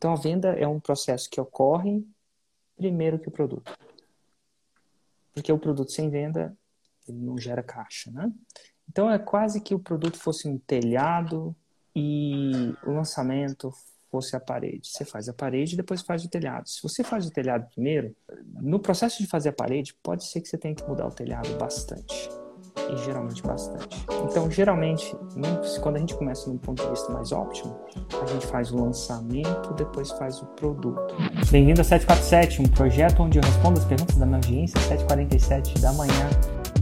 Então a venda é um processo que ocorre primeiro que o produto. Porque o produto sem venda ele não gera caixa, né? Então é quase que o produto fosse um telhado e o lançamento fosse a parede. Você faz a parede e depois faz o telhado. Se você faz o telhado primeiro, no processo de fazer a parede, pode ser que você tenha que mudar o telhado bastante. E geralmente bastante. Então, geralmente, quando a gente começa num ponto de vista mais óptimo, a gente faz o lançamento, depois faz o produto. Bem-vindo a 747, um projeto onde eu respondo as perguntas da minha audiência, 7h47 da manhã.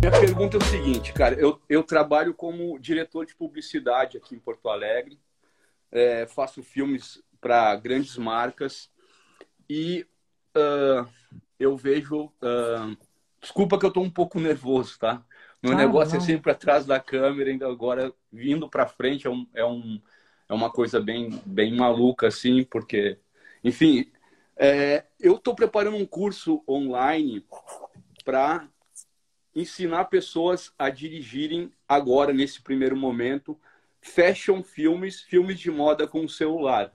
Minha pergunta é o seguinte, cara. Eu, eu trabalho como diretor de publicidade aqui em Porto Alegre é, faço filmes para grandes marcas e uh, eu vejo. Uh, desculpa que eu estou um pouco nervoso, tá? Meu negócio é não. é sempre atrás da câmera, ainda agora vindo para frente é, um, é, um, é uma coisa bem, bem maluca, assim, porque, enfim, é, eu estou preparando um curso online para ensinar pessoas a dirigirem agora, nesse primeiro momento, fashion filmes, filmes de moda com o celular.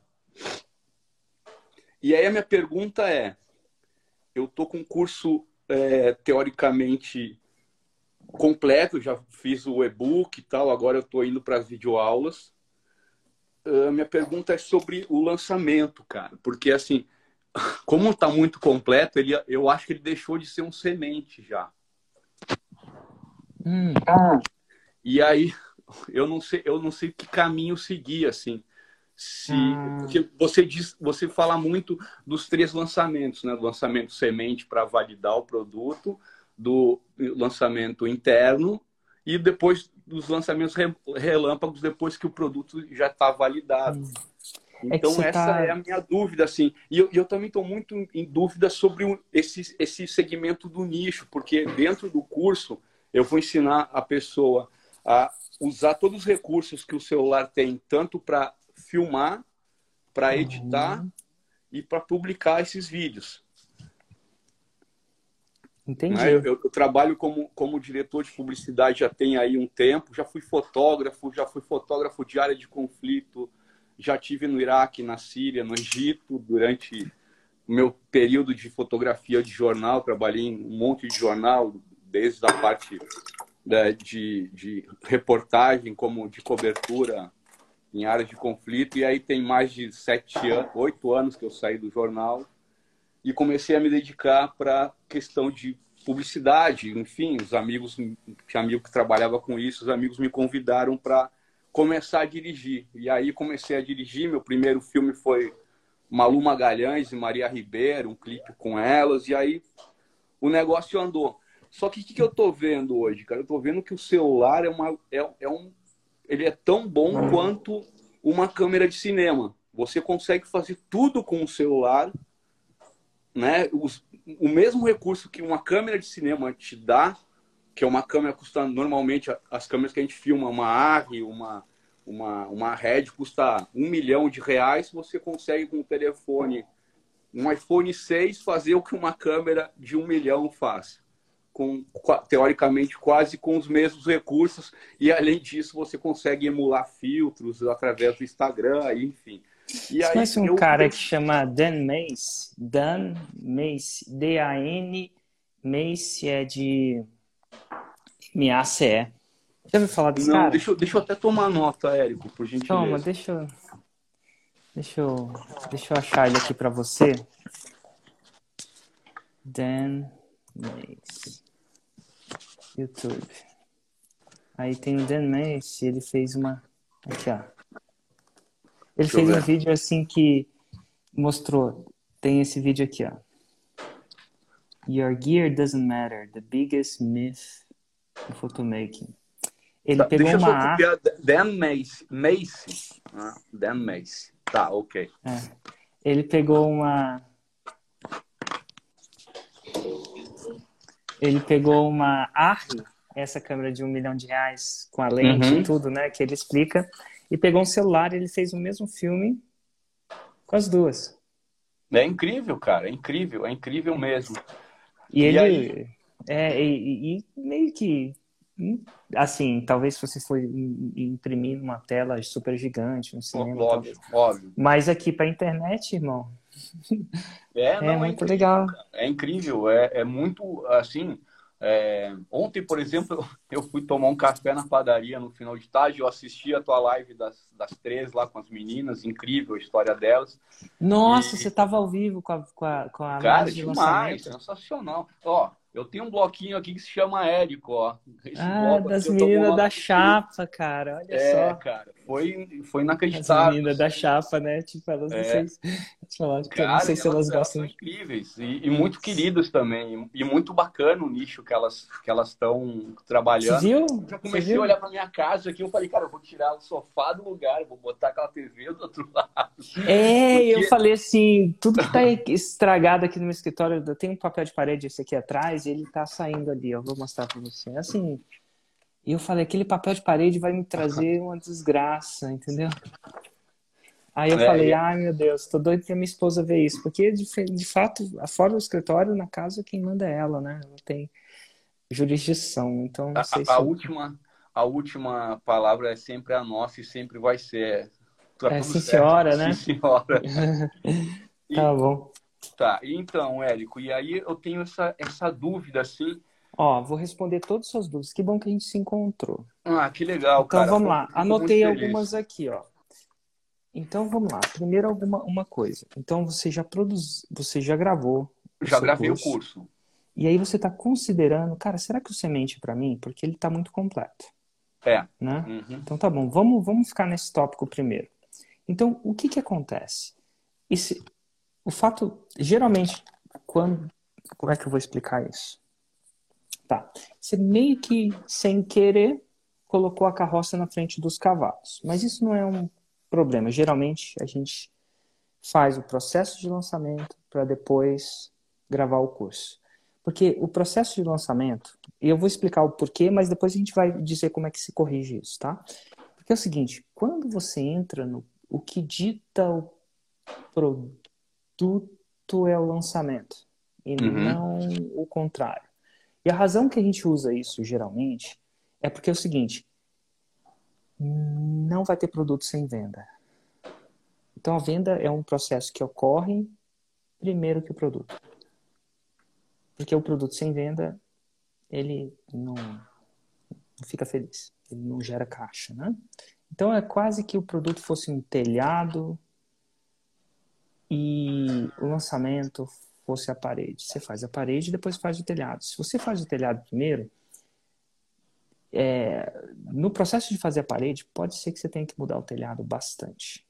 E aí a minha pergunta é: eu tô com um curso é, teoricamente completo, já fiz o e-book e tal, agora eu estou indo para as videoaulas. Uh, minha pergunta é sobre o lançamento, cara, porque assim, como está muito completo, ele, eu acho que ele deixou de ser um semente já. Hum. E aí eu não sei, eu não sei que caminho seguir assim. Se ah. porque você diz, você fala muito dos três lançamentos, né? Do lançamento semente para validar o produto, do lançamento interno e depois dos lançamentos relâmpagos depois que o produto já está validado. Hum. É então essa tá... é a minha dúvida assim. E eu, eu também estou muito em dúvida sobre esse esse segmento do nicho, porque dentro do curso eu vou ensinar a pessoa a usar todos os recursos que o celular tem, tanto para filmar, para uhum. editar uhum. e para publicar esses vídeos. Entendi. Né? Eu, eu, trabalho como, como diretor de publicidade já tem aí um tempo, já fui fotógrafo, já fui fotógrafo de área de conflito, já tive no Iraque, na Síria, no Egito, durante o meu período de fotografia de jornal, trabalhei em um monte de jornal, desde a parte né, de, de reportagem, como de cobertura em áreas de conflito. E aí tem mais de sete oito anos que eu saí do jornal e comecei a me dedicar para questão de publicidade. Enfim, os amigos, tinha amigo que trabalhava com isso, os amigos me convidaram para começar a dirigir. E aí comecei a dirigir. Meu primeiro filme foi Malu Magalhães e Maria Ribeiro, um clipe com elas. E aí o negócio andou. Só que o que, que, eu tô vendo hoje, cara? Eu tô vendo que o celular é, uma, é, é um. Ele é tão bom uhum. quanto uma câmera de cinema. Você consegue fazer tudo com o celular, né? Os, o mesmo recurso que uma câmera de cinema te dá, que é uma câmera custando normalmente as câmeras que a gente filma, uma ARRI, uma uma uma Red custa um milhão de reais, você consegue com o telefone, um iPhone 6 fazer o que uma câmera de um milhão faz com teoricamente quase com os mesmos recursos e além disso você consegue emular filtros através do Instagram, enfim. E Você aí, conhece um eu... cara que chama Dan Mace? Dan Mace, D-A-N Mace é de M-A-C-E. Já ouviu falar desse Não, cara? Deixa, deixa eu até tomar nota, Érico, por gentileza. Toma, deixa eu, deixa eu, deixa eu achar ele aqui para você. Dan Mace. YouTube. Aí tem o Dan Mace, ele fez uma. Aqui, ó. Ele Deixa fez um vídeo assim que mostrou. Tem esse vídeo aqui, ó. Your gear doesn't matter. The biggest myth in photomaking. Ele tá, pegou deixa uma. Eu só Dan Mace. Mace. Ah, Dan Mace. Tá, ok. É. Ele pegou uma ele pegou uma ARRI, essa câmera de um milhão de reais com a lente uhum. e tudo, né? Que ele explica. E pegou um celular e ele fez o mesmo filme com as duas. É incrível, cara. É incrível. É incrível mesmo. E, e ele... Aí... É, e, e, meio que Assim, talvez se você for imprimir numa tela super gigante no cinema. Óbvio, óbvio. Mas aqui para internet, irmão. É, não, é, é muito incrível, legal. É incrível, é, é muito assim. É... Ontem, por exemplo, eu fui tomar um café na padaria no final de tarde. Eu assisti a tua live das, das três lá com as meninas, incrível a história delas. Nossa, e... você estava ao vivo com a, com a, com a Cara, demais, sensacional. Ó, eu tenho um bloquinho aqui que se chama Érico, ó. Esse ah, das meninas da chapa, cara. Olha é, só. cara. Foi, foi inacreditável. As meninas da chapa, né? Tipo, elas é. não sei, cara, não sei se elas, elas gostam. Elas são incríveis e, e, muito queridas também. E muito bacana o nicho que elas que elas estão trabalhando. Você viu? Já comecei a olhar pra minha casa aqui. Eu falei, cara, eu vou tirar o sofá do lugar, vou botar aquela TV do outro lado. É, Porque... eu falei assim, tudo que tá estragado aqui no meu escritório, eu tenho um papel de parede esse aqui atrás, e ele tá saindo ali, eu vou mostrar pra você. Assim, e eu falei, aquele papel de parede vai me trazer uma desgraça, entendeu? Aí eu é, falei, é. ai meu Deus, tô doido pra minha esposa ver isso, porque de, de fato, fora do escritório, na casa, quem manda é ela, né? Ela tem jurisdição, então não sei a, se... a última A última palavra é sempre a nossa e sempre vai ser. Tá é, sim, senhora, né? Sim, senhora. tá bom. Tá, então, Érico, e aí eu tenho essa, essa dúvida, assim, Ó, vou responder todas as suas dúvidas. Que bom que a gente se encontrou. Ah, que legal, então, cara. vamos lá. Anotei algumas aqui, ó. Então vamos lá. Primeiro alguma uma coisa. Então você já produz, você já gravou. Já gravei curso, o curso. E aí você está considerando, cara, será que o semente é para mim? Porque ele está muito completo. É. Né? Uhum. Então tá bom. Vamos vamos ficar nesse tópico primeiro. Então o que que acontece? Esse, o fato geralmente quando como é que eu vou explicar isso? Tá. Você meio que, sem querer, colocou a carroça na frente dos cavalos. Mas isso não é um problema. Geralmente, a gente faz o processo de lançamento para depois gravar o curso. Porque o processo de lançamento, e eu vou explicar o porquê, mas depois a gente vai dizer como é que se corrige isso, tá? Porque é o seguinte, quando você entra no o que dita o produto é o lançamento e uhum. não o contrário. E a razão que a gente usa isso geralmente é porque é o seguinte: não vai ter produto sem venda. Então a venda é um processo que ocorre primeiro que o produto. Porque o produto sem venda, ele não, não fica feliz, ele não gera caixa, né? Então é quase que o produto fosse um telhado e o lançamento fosse a parede. Você faz a parede e depois faz o telhado. Se você faz o telhado primeiro, é, no processo de fazer a parede, pode ser que você tenha que mudar o telhado bastante.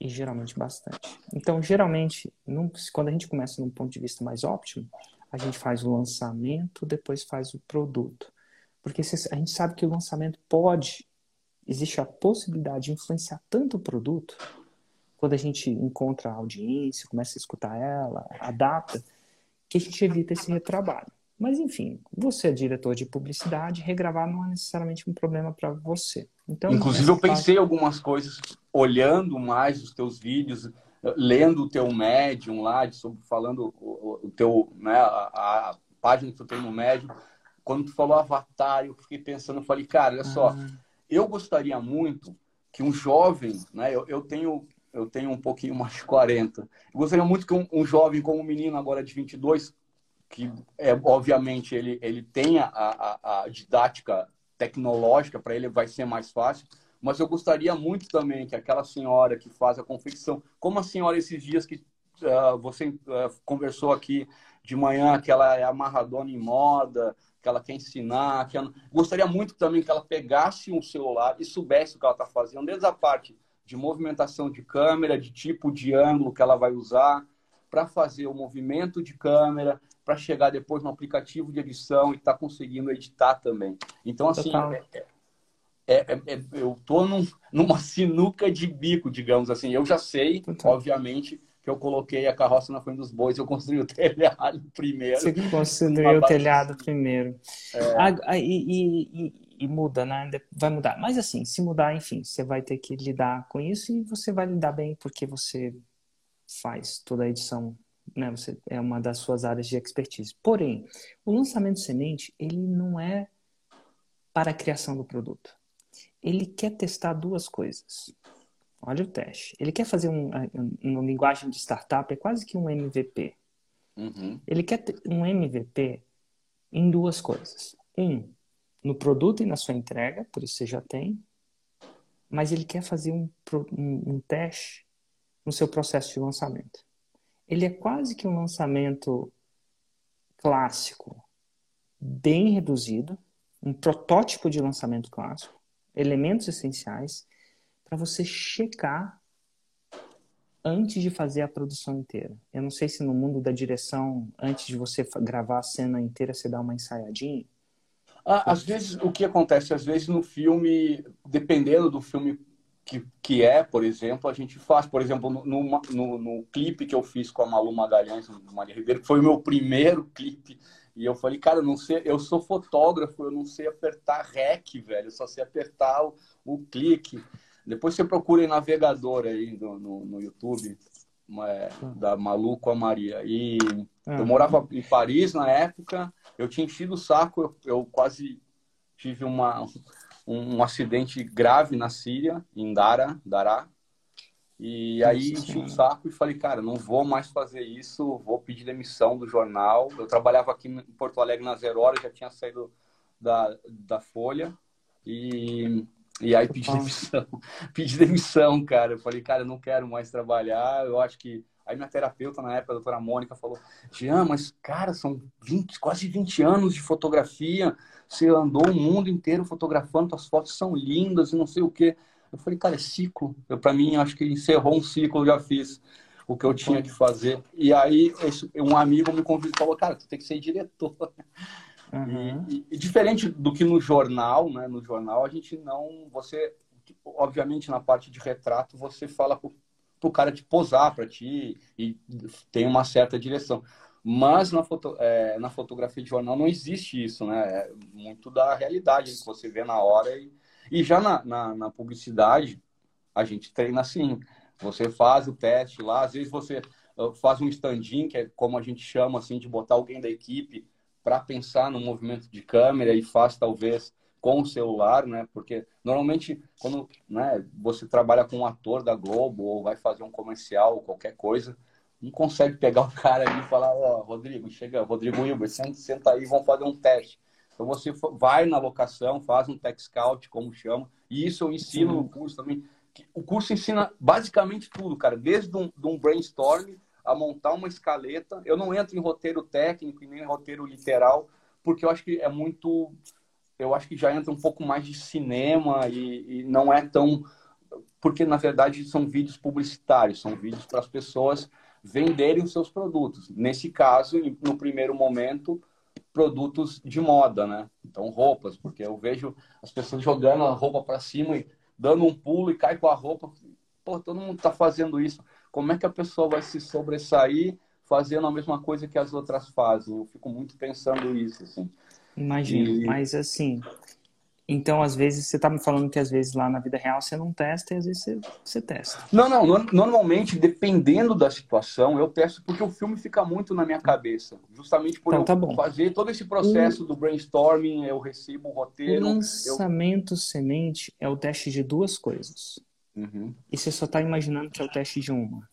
E geralmente bastante. Então, geralmente, num, quando a gente começa num ponto de vista mais óptimo, a gente faz o lançamento, depois faz o produto. Porque a gente sabe que o lançamento pode, existe a possibilidade de influenciar tanto o produto quando a gente encontra a audiência, começa a escutar ela, adapta, que a gente evita esse retrabalho. Mas enfim, você é diretor de publicidade, regravar não é necessariamente um problema para você. Então, Inclusive eu pensei parte... algumas coisas olhando mais os teus vídeos, lendo o teu Medium lá, sobre, falando o, o teu, né, a, a, página que tu tem no Medium. Quando tu falou Avatar, eu fiquei pensando, eu falei, cara, olha só, ah. eu gostaria muito que um jovem, né, eu, eu tenho eu tenho um pouquinho mais de 40. Eu gostaria muito que um, um jovem como um menino agora de 22, que é, obviamente ele, ele tenha a, a, a didática tecnológica, para ele vai ser mais fácil, mas eu gostaria muito também que aquela senhora que faz a confecção, como a senhora esses dias que uh, você uh, conversou aqui de manhã, que ela é amarradona em moda, que ela quer ensinar, que ela... gostaria muito também que ela pegasse um celular e soubesse o que ela está fazendo, desde a parte de movimentação de câmera, de tipo de ângulo que ela vai usar, para fazer o movimento de câmera, para chegar depois no aplicativo de edição e estar tá conseguindo editar também. Então, assim, é, é, é, é, eu estou num, numa sinuca de bico, digamos assim. Eu já sei, Total. obviamente, que eu coloquei a carroça na frente dos bois, eu construí o telhado primeiro. Você construiu o telhado primeiro. É. Ah, e, e, e muda, né? Vai mudar. Mas assim, se mudar, enfim, você vai ter que lidar com isso e você vai lidar bem porque você faz toda a edição, né? Você é uma das suas áreas de expertise. Porém, o lançamento semente, ele não é para a criação do produto. Ele quer testar duas coisas. Olha o teste. Ele quer fazer um, uma linguagem de startup, é quase que um MVP. Uhum. Ele quer um MVP em duas coisas. Um, no produto e na sua entrega, por isso você já tem. Mas ele quer fazer um, um, um teste no seu processo de lançamento. Ele é quase que um lançamento clássico, bem reduzido, um protótipo de lançamento clássico, elementos essenciais para você checar antes de fazer a produção inteira. Eu não sei se no mundo da direção, antes de você gravar a cena inteira, você dá uma ensaiadinha. Ah, às vezes, o que acontece? Às vezes no filme, dependendo do filme que, que é, por exemplo, a gente faz. Por exemplo, no, no, no, clipe que eu fiz com a Malu Magalhães, Maria Ribeiro, que foi o meu primeiro clipe e eu falei, cara, eu não sei, eu sou fotógrafo, eu não sei apertar REC, velho, eu só sei apertar o, o clique. Depois você procura em navegador aí no, no, no YouTube, da Malu com a Maria. E eu ah. morava em Paris na época, eu tinha enchido o saco, eu, eu quase tive uma, um, um, acidente grave na Síria, em Dara, Dará, e aí enchi o saco e falei, cara, não vou mais fazer isso, vou pedir demissão do jornal. Eu trabalhava aqui em Porto Alegre na Zero Hora, já tinha saído da, da Folha. E, e aí pedi demissão. pedi demissão, cara. Eu falei, cara, eu não quero mais trabalhar. Eu acho que. Aí minha terapeuta na época, a doutora Mônica, falou: Jean, mas, cara, são 20, quase 20 anos de fotografia. Você andou o mundo inteiro fotografando, suas fotos são lindas e não sei o quê. Eu falei, cara, é ciclo. Eu, para mim, acho que encerrou um ciclo, já fiz o que eu tinha que fazer. E aí, um amigo me convidou e falou, cara, tu tem que ser diretor. Uhum. E, e, diferente do que no jornal, né? No jornal, a gente não... Você, obviamente, na parte de retrato, você fala pro, pro cara te posar para ti e tem uma certa direção. Mas na, foto, é, na fotografia de jornal não existe isso, né? É muito da realidade que você vê na hora e e já na, na, na publicidade, a gente treina assim. Você faz o teste lá, às vezes você uh, faz um stand-in, que é como a gente chama assim, de botar alguém da equipe para pensar no movimento de câmera e faz talvez com o celular, né? Porque normalmente quando né, você trabalha com um ator da Globo ou vai fazer um comercial ou qualquer coisa, não consegue pegar o cara ali e falar, ó, oh, Rodrigo, chega, Rodrigo Wilber, senta, senta aí, vamos fazer um teste. Então você vai na locação, faz um tech scout, como chama, e isso eu ensino no curso também. O curso ensina basicamente tudo, cara, desde um, de um brainstorm a montar uma escaleta. Eu não entro em roteiro técnico e nem em roteiro literal, porque eu acho que é muito. Eu acho que já entra um pouco mais de cinema e, e não é tão. Porque, na verdade, são vídeos publicitários, são vídeos para as pessoas venderem os seus produtos. Nesse caso, no primeiro momento, produtos de moda, né? Então, roupas, porque eu vejo as pessoas jogando a roupa para cima e dando um pulo e cai com a roupa. Pô, todo mundo está fazendo isso. Como é que a pessoa vai se sobressair fazendo a mesma coisa que as outras fazem? Eu fico muito pensando isso, assim. Imagino, e... mas assim, então, às vezes, você está me falando que às vezes lá na vida real você não testa e às vezes você, você testa. Não, não. Normalmente, dependendo da situação, eu testo porque o filme fica muito na minha cabeça. Justamente por então, eu tá fazer todo esse processo do brainstorming, eu recebo o roteiro. O lançamento eu... semente é o teste de duas coisas. Uhum. E você só está imaginando que é o teste de uma.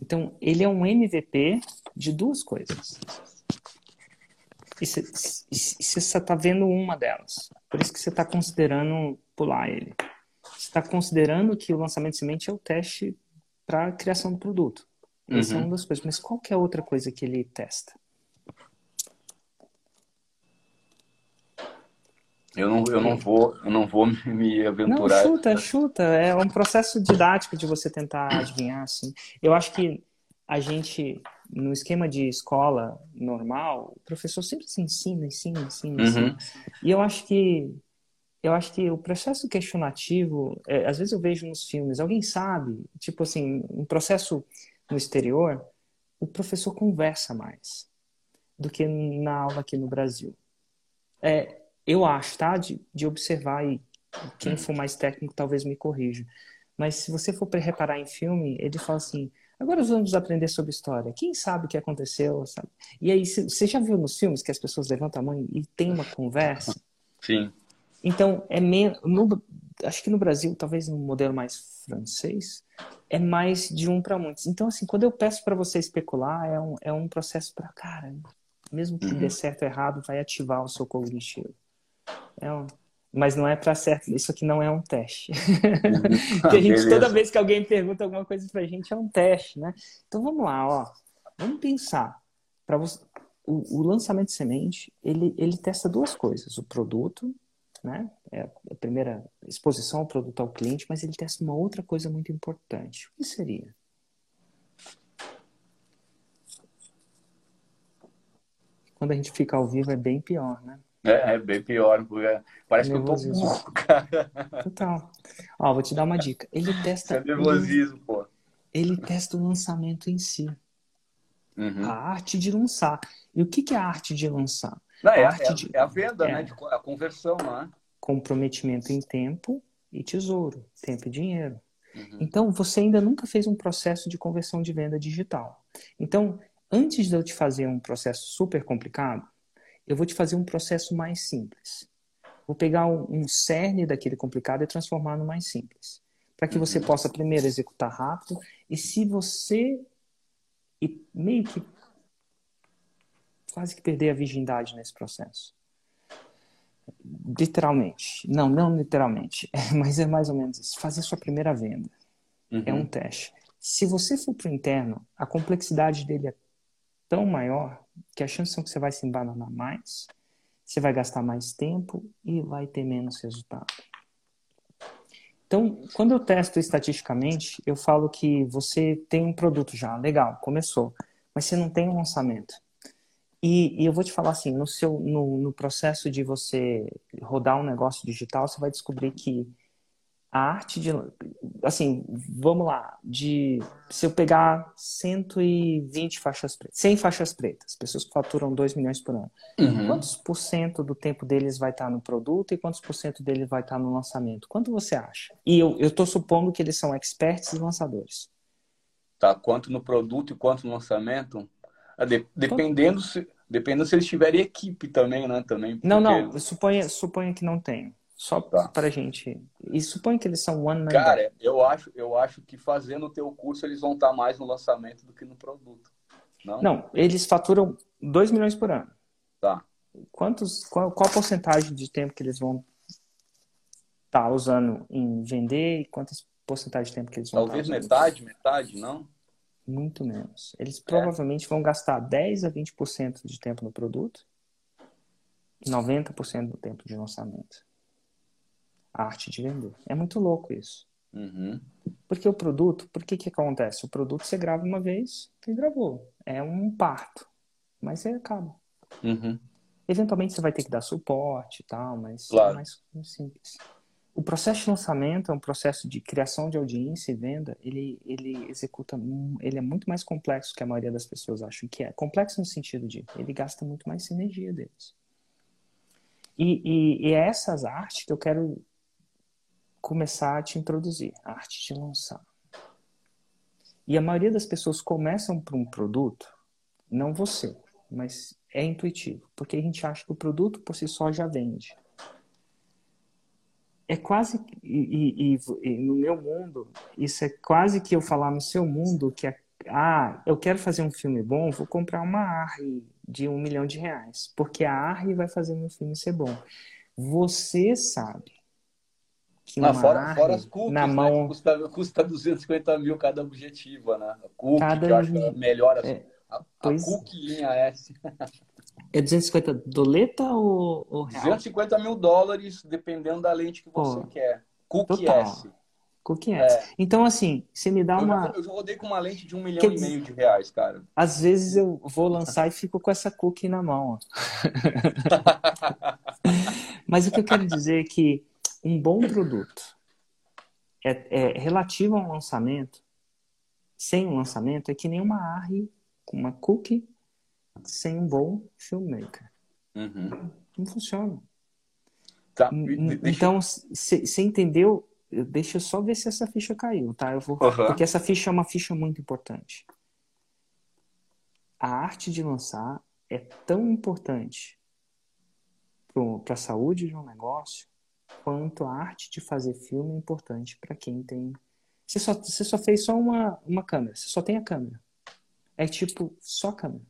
Então, ele é um MVP de duas coisas e você está vendo uma delas. Por isso que você está considerando pular ele. Você está considerando que o lançamento de semente é o teste para a criação do produto. Essa é uhum. é uma das coisas. Mas qual que é a outra coisa que ele testa? Eu não, eu não vou, eu não vou me aventurar. Não, chuta, chuta. É um processo didático de você tentar adivinhar, assim. Eu acho que a gente no esquema de escola normal, o professor sempre se ensina, ensina, ensina, ensina. Uhum. E eu acho que eu acho que o processo questionativo, é, às vezes eu vejo nos filmes, alguém sabe, tipo assim, um processo no exterior, o professor conversa mais do que na aula aqui no Brasil. É, eu acho, tá? De, de observar e quem for mais técnico talvez me corrija. Mas se você for reparar em filme, ele fala assim: Agora vamos aprender sobre história. Quem sabe o que aconteceu, sabe? E aí, você já viu nos filmes que as pessoas levantam a mão e tem uma conversa? Sim. Então, é menos. Acho que no Brasil, talvez no modelo mais francês, é mais de um para muitos. Então, assim, quando eu peço para você especular, é um, é um processo para. Cara, mesmo que uhum. dê certo ou errado, vai ativar o seu cognitivo. É um, mas não é para certo. Isso aqui não é um teste. Uhum. a gente, toda vez que alguém pergunta alguma coisa para a gente, é um teste, né? Então vamos lá, ó. Vamos pensar. Para você, o, o, lançamento de semente, ele, ele testa duas coisas: o produto, né? É a primeira exposição ao produto ao cliente, mas ele testa uma outra coisa muito importante. O que seria? Quando a gente fica ao vivo é bem pior, né? É, é bem pior, porque parece que eu tô burro, cara. Total. Ó, vou te dar uma dica. Ele testa. É nervosismo, ele, pô. Ele testa o lançamento em si. Uhum. A arte de lançar. E o que, que é a arte de lançar? Não, é, a arte é, de... é a venda, é. né? De, a conversão, né? Comprometimento em tempo e tesouro. Tempo e dinheiro. Uhum. Então, você ainda nunca fez um processo de conversão de venda digital. Então, antes de eu te fazer um processo super complicado, eu vou te fazer um processo mais simples. Vou pegar um, um cerne daquele complicado e transformar no mais simples. Para que você uhum. possa primeiro executar rápido e se você e meio que quase que perder a virgindade nesse processo. Literalmente. Não, não literalmente. Mas é mais ou menos isso. Fazer sua primeira venda. Uhum. É um teste. Se você for para o interno, a complexidade dele é tão maior que a chance são que você vai se embananar mais, você vai gastar mais tempo e vai ter menos resultado. Então, quando eu testo estatisticamente, eu falo que você tem um produto já, legal, começou, mas você não tem um lançamento. E, e eu vou te falar assim, no, seu, no, no processo de você rodar um negócio digital, você vai descobrir que a arte de. Assim, vamos lá. De, se eu pegar 120 faixas pretas, 100 faixas pretas, pessoas que faturam 2 milhões por ano, uhum. quantos por cento do tempo deles vai estar no produto e quantos por cento deles vai estar no lançamento? Quanto você acha? E eu estou supondo que eles são experts e lançadores. Tá, quanto no produto e quanto no lançamento? Ah, de, dependendo, se, dependendo se eles tiverem equipe também, né? Também, porque... Não, não, suponha, suponha que não tem. Só tá. pra gente. E suponho que eles são one man. Cara, eu acho, eu acho que fazendo o teu curso eles vão estar mais no lançamento do que no produto. Não, Não eles faturam 2 milhões por ano. Tá. Quantos, qual, qual a porcentagem de tempo que eles vão estar tá usando em vender e quantas porcentagem de tempo que eles vão Talvez metade, metade, não? Muito menos. Eles é. provavelmente vão gastar 10 a 20% de tempo no produto, 90% do tempo de lançamento a arte de vender. É muito louco isso. Uhum. Porque o produto, por que que acontece? O produto você grava uma vez e gravou. É um parto. Mas você acaba. Uhum. Eventualmente você vai ter que dar suporte e tal, mas claro. é mais simples. O processo de lançamento é um processo de criação de audiência e venda. Ele, ele executa, ele é muito mais complexo que a maioria das pessoas acham que é. Complexo no sentido de ele gasta muito mais energia deles. E, e, e é essas artes que eu quero começar a te introduzir, a arte de lançar. E a maioria das pessoas começam por um produto, não você, mas é intuitivo, porque a gente acha que o produto por si só já vende. É quase, e, e, e no meu mundo, isso é quase que eu falar no seu mundo que é, ah, eu quero fazer um filme bom, vou comprar uma ARRI de um milhão de reais, porque a ARRI vai fazer meu filme ser bom. Você sabe ah, fora, fora as cookies, na né, mão... custa, custa 250 mil cada objetiva, né? A cookie, cada... que eu acho que melhora é, a, a pois... cookie linha S. É 250 doleta ou, ou real? 250 mil dólares, dependendo da lente que você Pô, quer. Cookie total. S. Cookie S. É. Então, assim, você me dá eu uma. Já, eu já rodei com uma lente de um milhão Quer e meio de reais, cara. Às vezes eu vou lançar e fico com essa cookie na mão. Mas o que eu quero dizer é que um bom produto é, é relativo a um lançamento, sem um lançamento, é que nem uma ARRI com uma cookie sem um bom filmmaker. Uhum. Não funciona. Tá. Então, você entendeu deixa eu só ver se essa ficha caiu, tá? Eu vou, Uhum. porque essa ficha é uma ficha muito importante. A arte de lançar é tão importante para a saúde de um negócio quanto a arte de fazer filme é importante para quem tem. Você só, você só fez só uma, uma câmera, você só tem a câmera. É tipo, só câmera.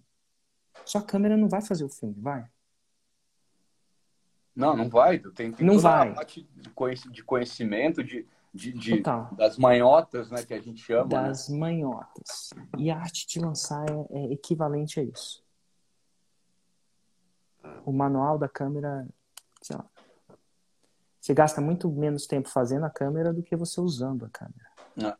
Só a câmera não vai fazer o filme, vai? Não, não vai. Tem, tem Não vai. a parte de conheci- de conhecimento, de, de, de- das manhotas, né, que a gente chama. né? das manhotas. E a arte de lançar é, é equivalente a isso. O manual da câmera, sei lá. Você gasta muito menos tempo fazendo a câmera do que você usando a câmera. É.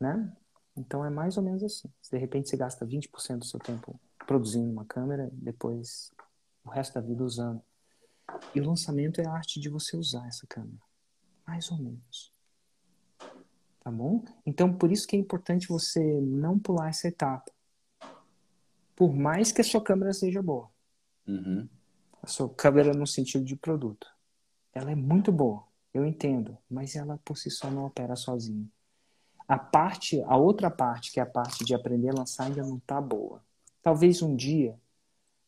Né? Então é mais ou menos assim. Se de repente você gasta 20% do seu tempo produzindo uma câmera, depois o resto da vida usando. E o lançamento é a arte de você usar essa câmera. Mais ou menos. Tá bom? Então, por isso que é importante você não pular essa etapa. Por mais que a sua câmera seja boa. Uhum. A sua câmera no sentido de produto. Ela é muito boa, eu entendo, mas ela por si só não opera sozinha. A parte, a outra parte, que é a parte de aprender a lançar, ainda não está boa. Talvez um dia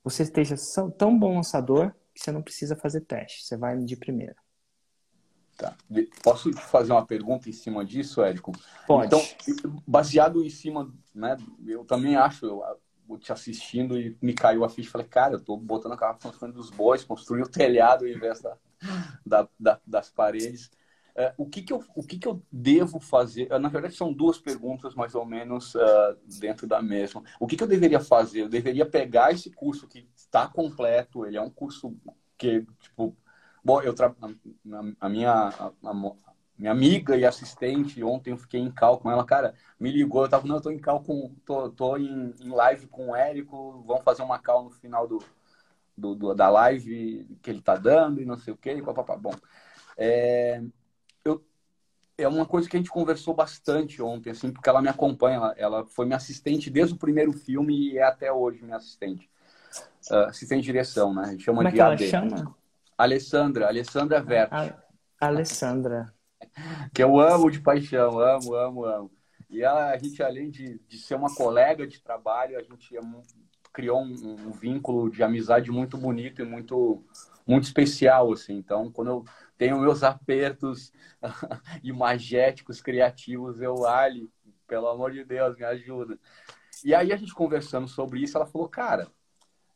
você esteja tão bom lançador que você não precisa fazer teste, você vai de primeira. Tá. Posso te fazer uma pergunta em cima disso, Érico? Pode. Então, baseado em cima, né? Eu também acho, eu, te assistindo e me caiu a ficha, falei, cara, eu tô botando a carro dos bois, construir o telhado ao invés da, da- da- das paredes. É, o que que eu, o que que eu devo fazer? Na verdade, são duas perguntas mais ou menos ah, dentro da mesma. O que que eu deveria fazer? Eu deveria pegar esse curso que está completo, ele é um curso que, tipo, bom, eu tra... a, minha a- a minha amiga e assistente, ontem eu fiquei em cal com ela, cara, me ligou, eu tava, não, eu tô em cal com, tô, tô em, em live com o Érico, vamos fazer uma cal no final do, do, do- da live que ele tá dando e não sei o que, papapá. Bom, é, eu, é uma coisa que a gente conversou bastante ontem, assim, porque ela me acompanha, ela, ela foi minha assistente desde o primeiro filme e é até hoje minha assistente. Ah, assistente de direção, né? A gente chama Como é de que ela AD. chama? Alessandra, Alessandra Vert A Alessandra. que eu amo de paixão, amo, amo, amo. E a, a gente, além de, de ser uma colega de trabalho, a gente é mu- criou um, um vínculo de amizade muito bonito e muito, muito especial, assim. Então, quando eu tenho meus apertos imagéticos, criativos, eu, Ali, pelo amor de Deus, me ajuda. E aí a gente conversando sobre isso, ela falou, cara,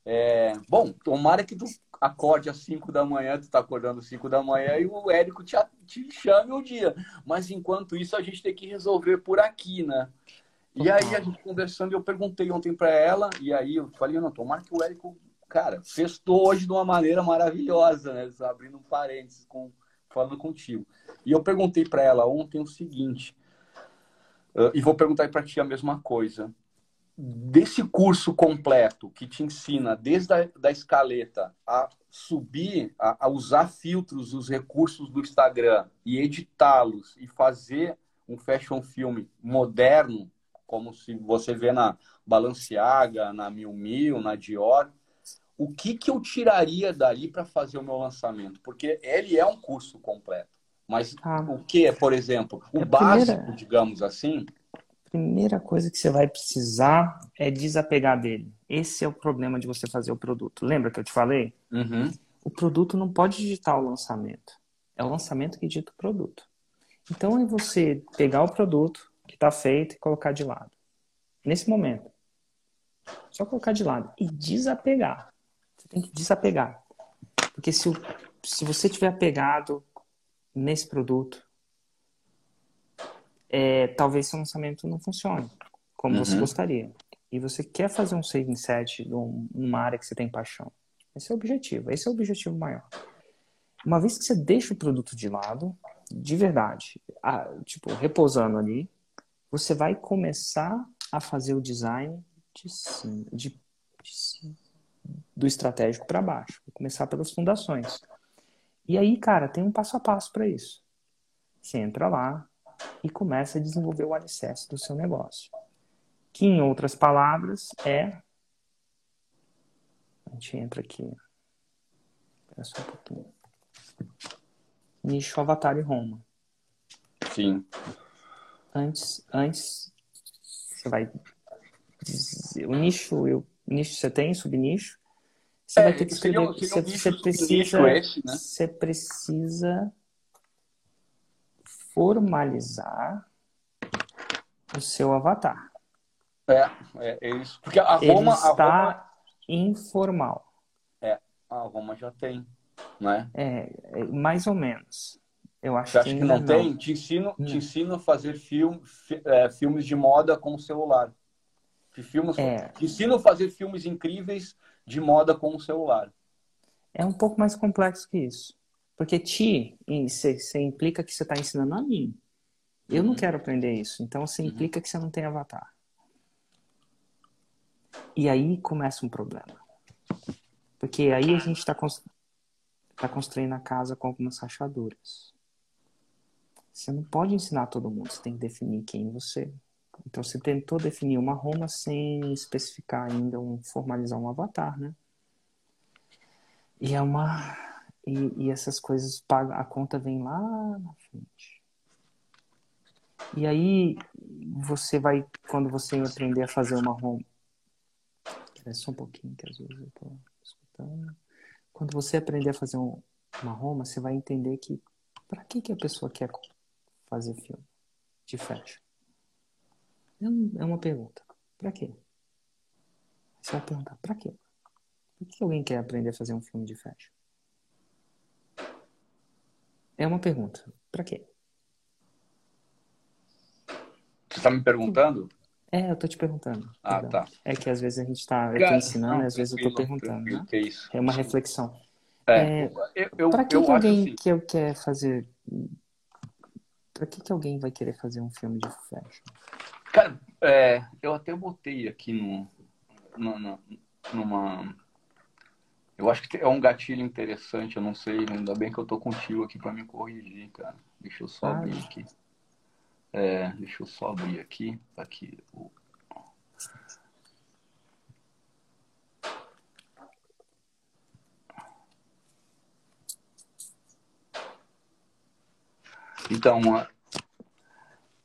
é, bom, tomara que tu acorde às 5 da manhã, tu tá acordando às 5 da manhã e o Érico te, te chame o dia. Mas enquanto isso, a gente tem que resolver por aqui, né? E aí a gente conversando, eu perguntei ontem para ela, e aí eu falei, não, tomara que o Érico, cara, festou hoje de uma maneira maravilhosa, né? Abrindo um parênteses, com, falando contigo. E eu perguntei para ela ontem o seguinte, uh, e vou perguntar para ti a mesma coisa desse curso completo que te ensina desde a da escaleta a subir, a, a usar filtros, os recursos do Instagram e editá-los e fazer um fashion film moderno, como se você vê na Balenciaga, na Miu Miu, na Dior, o que que eu tiraria dali para fazer o meu lançamento? Porque ele é um curso completo. Mas Ah. o que, por exemplo, o É básico, primeira- digamos assim, primeira coisa que você vai precisar é desapegar dele. Esse é o problema de você fazer o produto. Lembra que eu te falei? uhum, O produto não pode digitar o lançamento. É o lançamento que dita o produto. Então é você pegar o produto que está feito e colocar de lado. Nesse momento. Só colocar de lado e desapegar. Você tem que desapegar. Porque se, o- se você tiver apegado nesse produto, é, talvez seu lançamento não funcione como você Uhum. gostaria. E você quer fazer um saving set num- numa área que você tem paixão. Esse é o objetivo. Esse é o objetivo maior. Uma vez que você deixa o produto de lado, de verdade, a- tipo, repousando ali, você vai começar a fazer o design de cima, de, de do estratégico para baixo. Começar pelas fundações. E aí, cara, tem um passo a passo para isso. Você entra lá e começa a desenvolver o alicerce do seu negócio. Que, em outras palavras, é. A gente entra aqui. Espera só um pouquinho. Nicho Avatar e Roma. Sim. Antes, antes você vai dizer, o nicho, eu, nicho você tem, subnicho. Você É, vai ter que seria escrever. um- seria você, um nicho, você precisa, esse, né? você precisa formalizar o seu avatar. É, é, é isso. Porque a Ele Roma, a está Roma, informal. a Roma já tem, né? É, é, mais ou menos. Eu acho Você acha que ainda não tem? Te ensino, Não. te ensino a fazer fi- é, filmes de moda com o celular. Filmes, É. Te ensino a fazer filmes incríveis de moda com o celular. É um pouco mais complexo que isso. Porque ti, você implica que você está ensinando a mim. Eu não Uhum. quero aprender isso. Então você implica que você não tem avatar. E aí começa um problema. Porque aí a gente está tá construindo a casa com algumas rachaduras. Você não pode ensinar todo mundo, você tem que definir quem você. Então você tentou definir uma Roma sem especificar ainda um formalizar um avatar, né? E é uma e, e essas coisas pagam, a conta vem lá na frente. E aí você vai quando você aprender a fazer uma Roma Espera só um pouquinho que às vezes eu tô escutando. Quando você aprender a fazer um- uma Roma, você vai entender que para que que a pessoa quer fazer filme de fashion? É, é uma pergunta. Para quê? Você vai perguntar, para quê? Por que alguém quer aprender a fazer um filme de fashion? É uma pergunta. Para quê? Você está me perguntando? É, eu tô te perguntando. Ah, tá. É que às vezes a gente tá, eu tô ensinando, não, às vezes eu tô perguntando, né? que é isso. É uma reflexão. É, eu, eu, Para que, eu alguém assim, que eu quer fazer? Para que que alguém vai querer fazer um filme de fashion? Cara, é, eu até botei aqui no, no- no- numa. Eu acho que é um gatilho interessante, eu não sei, ainda bem que eu tô contigo aqui para me corrigir, cara. Deixa eu só Ah. abrir aqui. É, deixa eu só abrir aqui. Aqui. o- Então,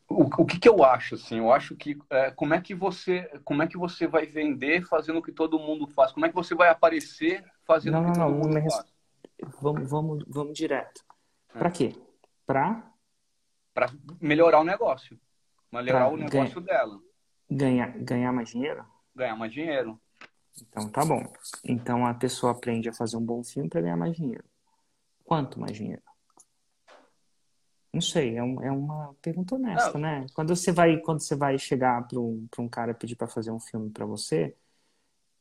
o, o que, que eu acho assim? Eu acho que é, como é que você como é que você vai vender fazendo o que todo mundo faz? Como é que você vai aparecer fazendo Não, o que não, todo não, mundo me faz? Vamos, vamos, vamos direto. É. Para quê? Para Para melhorar o negócio, melhorar Pra o negócio dela, ganhar, ganhar mais dinheiro? ganhar mais dinheiro. Então tá bom. Então a pessoa aprende a fazer um bom filme para ganhar mais dinheiro. Quanto mais dinheiro? Não sei, é, um- é uma pergunta honesta, Não. né? Quando você vai, quando você vai chegar para um, pra um cara pedir para fazer um filme para você,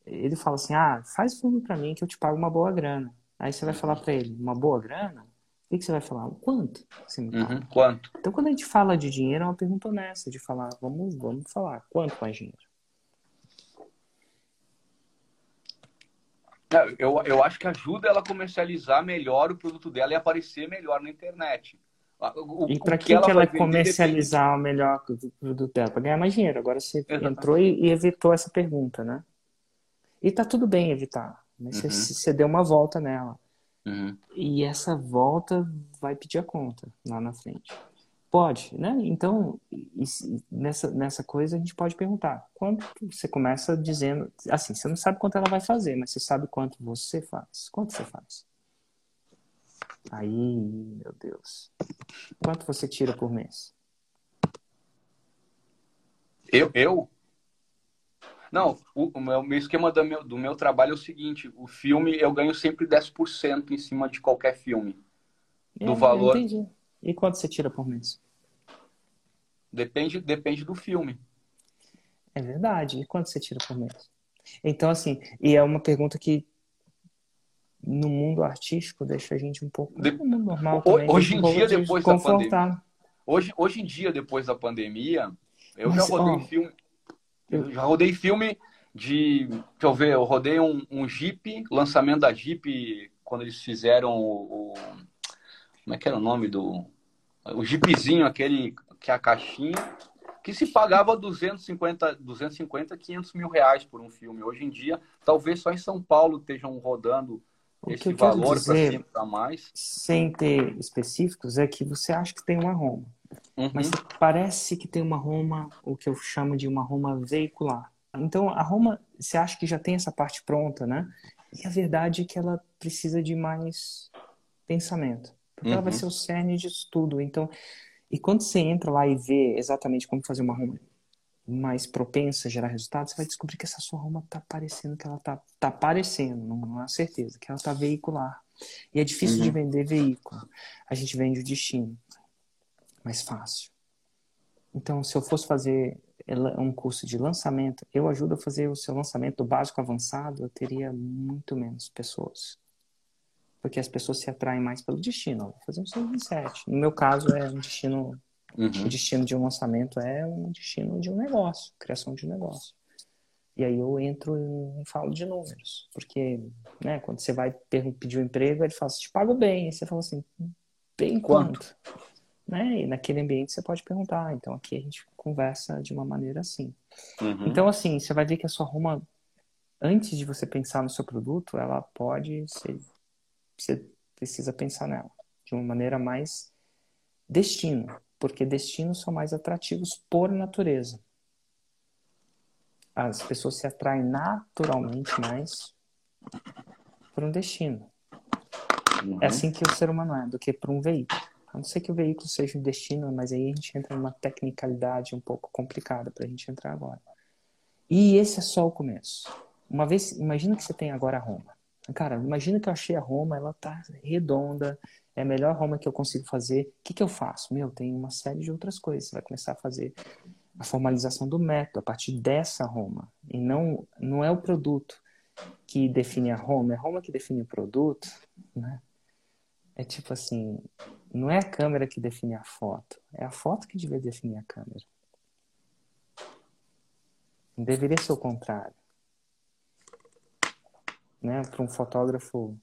ele fala assim: "Ah, faz filme para mim que eu te pago uma boa grana". Aí você vai falar para ele: "Uma boa grana?" O que você vai falar? O quanto você me paga? Uhum. Quanto? Então, quando a gente fala de dinheiro, é uma pergunta honesta, de falar, vamos, vamos falar, quanto mais dinheiro? Eu, eu acho que ajuda ela a comercializar melhor o produto dela e aparecer melhor na internet. O, E para que, que ela, vai vender comercializar o melhor produto dela? Para ganhar mais dinheiro. Agora você Exatamente. entrou e, e evitou essa pergunta, né? E tá tudo bem evitar, mas você, Uhum. você deu uma volta nela. Uhum. E essa volta vai pedir a conta lá na frente. Pode, né? Então, nessa, nessa coisa a gente pode perguntar. Quanto você começa dizendo. Assim, você não sabe quanto ela vai fazer, mas você sabe quanto você faz. Quanto você faz? Aí, meu Deus. Quanto você tira por mês? Eu? eu? Não, o, o meu, esquema do meu, do meu trabalho é o seguinte: o filme eu ganho sempre 10% em cima de qualquer filme. Do É, valor. eu Entendi. E quanto você tira por mês? Depende, depende do filme. É verdade. E quanto você tira por mês? Então, assim, e é uma pergunta que no mundo artístico deixa a gente um pouco. De- No mundo normal também. hoje um em pouco dia, depois da desconfortável. Hoje, hoje em dia, depois da pandemia, eu Mas, já rodei ó, filme. Eu- já rodei filme de. Deixa eu ver, eu rodei um, um Jeep, lançamento da Jeep, quando eles fizeram o, o- Como é que era o nome do. O Jeepzinho, aquele que é a caixinha, que se pagava 250, 250, 500 mil reais por um filme. Hoje em dia, talvez só em São Paulo estejam rodando O que esse eu quero valor para dizer- para mais. sem ter específicos, é que você acha que tem uma Roma. Uhum. Mas parece que tem uma Roma, o que eu chamo de uma Roma veicular. Então, a Roma, você acha que já tem essa parte pronta, né? E a verdade é que ela precisa de mais pensamento. Porque uhum. ela vai uhum. ser o cerne disso tudo. Então, e quando você entra lá e vê exatamente como fazer uma Roma mais propensa a gerar resultados, você vai descobrir que essa sua Roma tá parecendo que ela tá, tá parecendo, não há certeza, que ela tá veicular. E é difícil uhum. de vender veículo. A gente vende o destino. Mais fácil. Então, se eu fosse fazer um curso de lançamento, eu ajudo a fazer o seu lançamento do básico avançado, eu teria muito menos pessoas. Porque as pessoas se atraem mais pelo destino. Vou fazer um 6 No meu caso, é um destino. Uhum. O destino de um lançamento é um destino de um negócio, criação de um negócio. E aí eu entro e falo de números. Porque, né, quando você vai pedir um emprego, ele fala assim, te pago bem. E você fala assim, bem quanto? quanto? Né? E naquele ambiente você pode perguntar. Então aqui a gente conversa de uma maneira assim. Uhum. Então, assim, você vai ver que a sua Roma, antes de você pensar no seu produto, ela pode ser. Você precisa pensar nela de uma maneira mais destino, porque destinos são mais atrativos por natureza. As pessoas se atraem naturalmente mais por um destino. Uhum. É assim que o ser humano é, do que por um veículo. A não ser que o veículo seja um destino, mas aí a gente entra numa tecnicalidade um pouco complicada para a gente entrar agora. E esse é só o começo. Uma vez, imagina que você tem agora a Roma. Cara, imagina que eu achei a Roma, ela tá redonda, é a melhor Roma que eu consigo fazer. O que, que eu faço? Meu, tem uma série de outras coisas. Você vai começar a fazer a formalização do método a partir dessa Roma. E não, não é o produto que define a Roma, é a Roma que define o produto, né? É tipo assim, não é a câmera que define a foto, é a foto que deveria definir a câmera. Deveria ser o contrário. Né? Para um fotógrafo,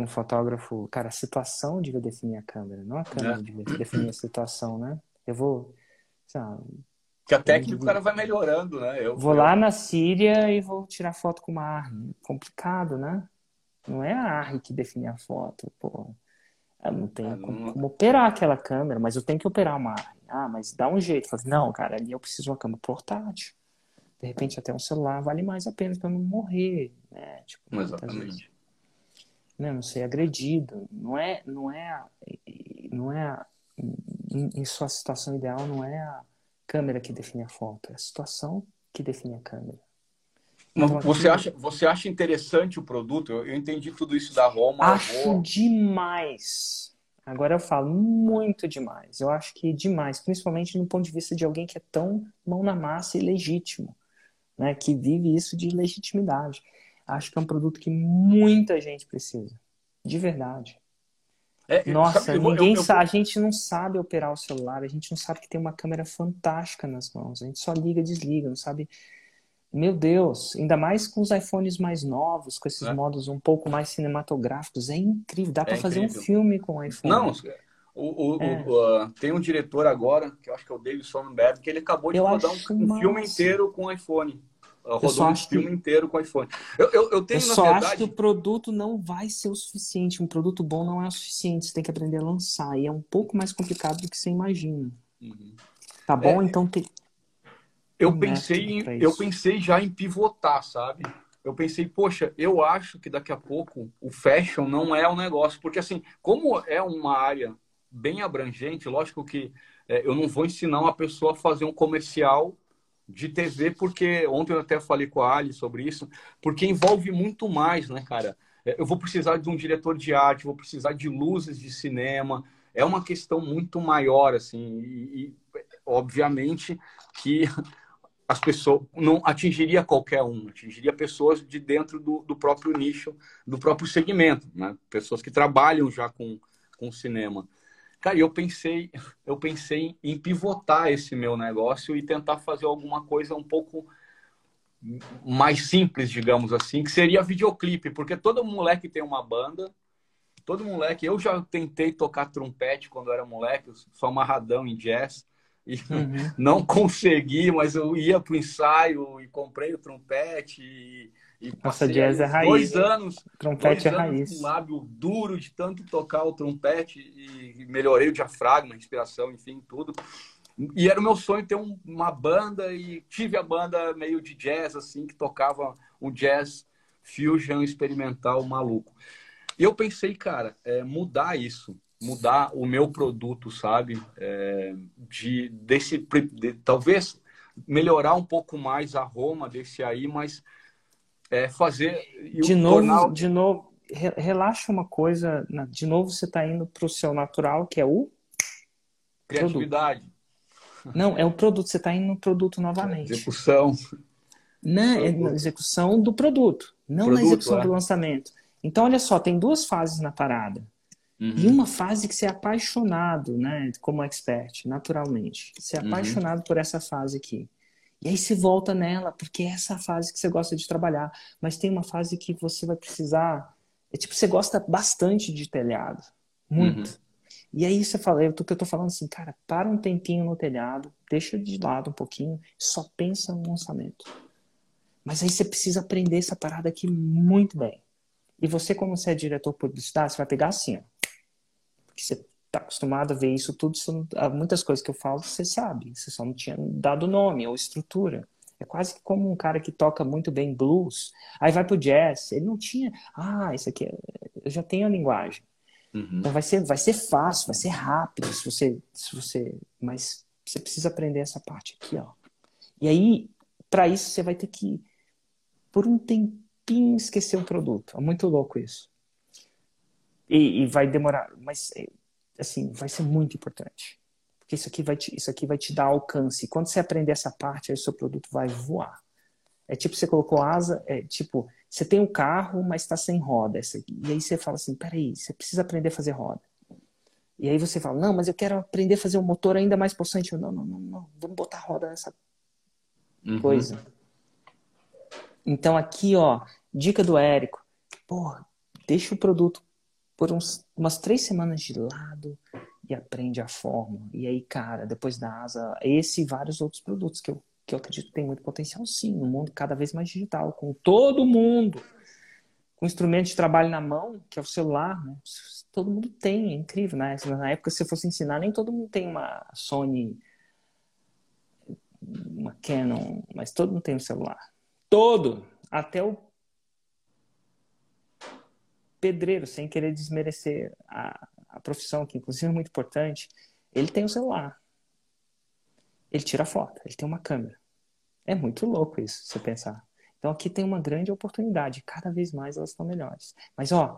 um fotógrafo, cara, a situação devia definir a câmera, não a câmera é. devia definir a situação, né? Eu vou, que a técnica o cara vai melhorando, né? Eu, vou eu... lá na Síria e vou tirar foto com uma arma. Complicado, né? Não é a arma que define a foto, pô. Eu não tenho ah, como, como, operar aquela câmera, mas eu tenho que operar uma arma. Ah, mas dá um jeito. Falo, não, cara, ali eu preciso de uma câmera portátil. De repente até um celular vale mais a pena para não morrer, né? Tipo, Exatamente. Né, não ser agredido. Não é, não é, não é em, em sua situação ideal não é a câmera que define a foto, é a situação que define a câmera. Então, você, acha, você acha interessante o produto? Eu, eu entendi tudo isso da Roma. Acho demais. Agora eu falo muito demais. Eu acho que demais, principalmente no ponto de vista de alguém que é tão mão na massa e legítimo, né? que vive isso de legitimidade. Acho que é um produto que muita gente precisa, de verdade. É, Nossa, sabe, ninguém eu, eu, sabe, a gente não sabe operar o celular, a gente não sabe que tem uma câmera fantástica nas mãos, a gente só liga, desliga, não sabe meu Deus, ainda mais com os iPhones mais novos, com esses é. modos um pouco mais cinematográficos, é incrível. Dá é para fazer um filme com o iPhone. Não, o, o, é. o, uh, tem um diretor agora, que eu acho que é o David Sonnenberg, que ele acabou de eu rodar um, um filme inteiro com iPhone. Rodou um filme que... inteiro com iPhone. Eu, eu, eu tenho, eu só verdade... acho que o produto não vai ser o suficiente. Um produto bom não é o suficiente. Você tem que aprender a lançar. E é um pouco mais complicado do que você imagina. Uhum. Tá bom? É... Então tem eu pensei, em, eu pensei já em pivotar, sabe? Eu pensei, poxa, eu acho que daqui a pouco o fashion não é o um negócio, porque assim, como é uma área bem abrangente, lógico que é, eu não vou ensinar uma pessoa a fazer um comercial de TV, porque ontem eu até falei com a Ali sobre isso, porque envolve muito mais, né, cara? É, eu vou precisar de um diretor de arte, vou precisar de luzes de cinema, é uma questão muito maior, assim, e, e obviamente que as pessoas não atingiria qualquer um, atingiria pessoas de dentro do, do próprio nicho, do próprio segmento, né? Pessoas que trabalham já com, com cinema. Cara, eu pensei, eu pensei em pivotar esse meu negócio e tentar fazer alguma coisa um pouco mais simples, digamos assim, que seria videoclipe, porque todo moleque tem uma banda, todo moleque, eu já tentei tocar trompete quando era moleque, sou amarradão em jazz, e uhum. não consegui, mas eu ia para o ensaio e comprei o trompete e, E Nossa, jazz é raiz. Dois anos. Trompete dois é anos raiz. Com lábio duro de tanto tocar o trompete e melhorei o diafragma, respiração, enfim, tudo. E era o meu sonho ter um, uma banda e tive a banda meio de jazz, assim, que tocava um jazz fusion experimental maluco. E eu pensei, cara, é, mudar isso, mudar o meu produto, sabe? É, de, desse, de, talvez melhorar um pouco mais a Roma desse aí, mas é, fazer. De novo, tornar... de novo, relaxa uma coisa. De novo, você está indo para o seu natural, que é o. Criatividade. Produto. Não, é o produto. Você está indo no produto novamente. Execução. Não, é na execução do produto, não produto, na execução é. do lançamento. Então, olha só, tem duas fases na parada. Uhum. E uma fase que você é apaixonado, né, como expert, naturalmente. Você é uhum. apaixonado uhum. por essa fase aqui. E aí você volta nela, porque é essa fase que você gosta de trabalhar. Mas tem uma fase que você vai precisar. É tipo, você gosta bastante de telhado. Muito. Uhum. E aí você fala, eu tô, eu tô falando assim, cara, para um tempinho no telhado, deixa de lado um pouquinho, só pensa no lançamento. Mas aí você precisa aprender essa parada aqui muito bem. E você, como você é diretor publicitário, você vai pegar assim, ó. Porque você tá acostumado a ver isso tudo, isso, muitas coisas que eu falo, você sabe. Você só não tinha dado nome ou estrutura. É quase como um cara que toca muito bem blues, aí vai pro jazz, ele não tinha, ah, isso aqui, é... eu já tenho a linguagem. Uhum. Então vai ser, vai ser fácil, vai ser rápido, se você, se você, mas você precisa aprender essa parte aqui, ó. E aí, para isso você vai ter que por um tempinho esquecer o produto. É muito louco isso. E, e vai demorar, mas assim, vai ser muito importante. Porque isso aqui vai te, isso aqui vai te dar alcance. E quando você aprender essa parte, aí o seu produto vai voar. É tipo, você colocou asa, é tipo, você tem um carro, mas está sem roda. E aí você fala assim, peraí, você precisa aprender a fazer roda. E aí você fala, não, mas eu quero aprender a fazer um motor ainda mais possante. Eu, não, não, não, não, vamos botar roda nessa uhum. coisa. Então aqui, ó, dica do Érico. Porra, deixa o produto por uns, umas três semanas de lado e aprende a forma. E aí, cara, depois da asa, esse e vários outros produtos que eu, que eu acredito que tem muito potencial sim, no mundo cada vez mais digital, com todo mundo, com instrumento de trabalho na mão, que é o celular, né? Todo mundo tem, é incrível, né? Na época, se eu fosse ensinar, nem todo mundo tem uma Sony, uma Canon, mas todo mundo tem um celular todo, até o pedreiro, sem querer desmerecer a, a profissão, que inclusive é muito importante, ele tem o um celular. Ele tira foto, ele tem uma câmera. É muito louco isso, você pensar. Então aqui tem uma grande oportunidade, cada vez mais elas estão melhores. Mas ó,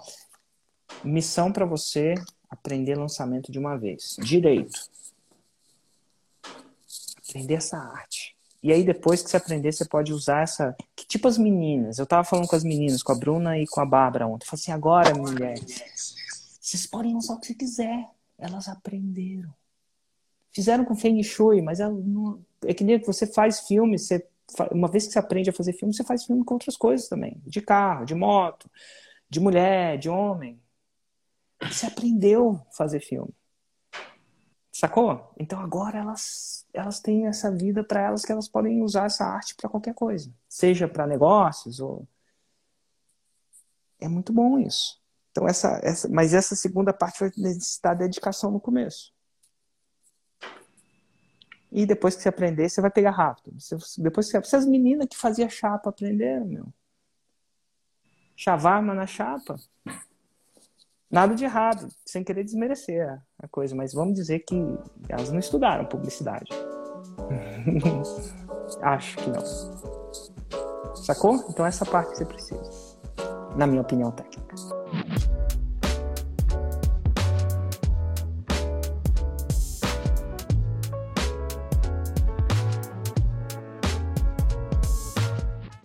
missão para você aprender lançamento de uma vez. Direito. Aprender essa arte. E aí, depois que você aprender, você pode usar essa. Que tipo as meninas? Eu tava falando com as meninas, com a Bruna e com a Bárbara ontem. Eu falei assim: agora, mulheres, vocês podem usar o que você quiser. Elas aprenderam. Fizeram com Feng Shui, mas não... é que nem que você faz filme, você... uma vez que você aprende a fazer filme, você faz filme com outras coisas também. De carro, de moto, de mulher, de homem. Você aprendeu a fazer filme. Sacou? Então agora elas, elas têm essa vida para elas que elas podem usar essa arte para qualquer coisa, seja para negócios ou é muito bom isso. Então essa, essa, mas essa segunda parte vai necessitar dedicação no começo. E depois que você aprender, você vai pegar rápido. Você, depois que você, as meninas que faziam chapa aprenderam, meu. Chavarma na chapa. Nada de errado, sem querer desmerecer a coisa, mas vamos dizer que elas não estudaram publicidade. Acho que não. Sacou? Então essa parte você precisa. Na minha opinião técnica.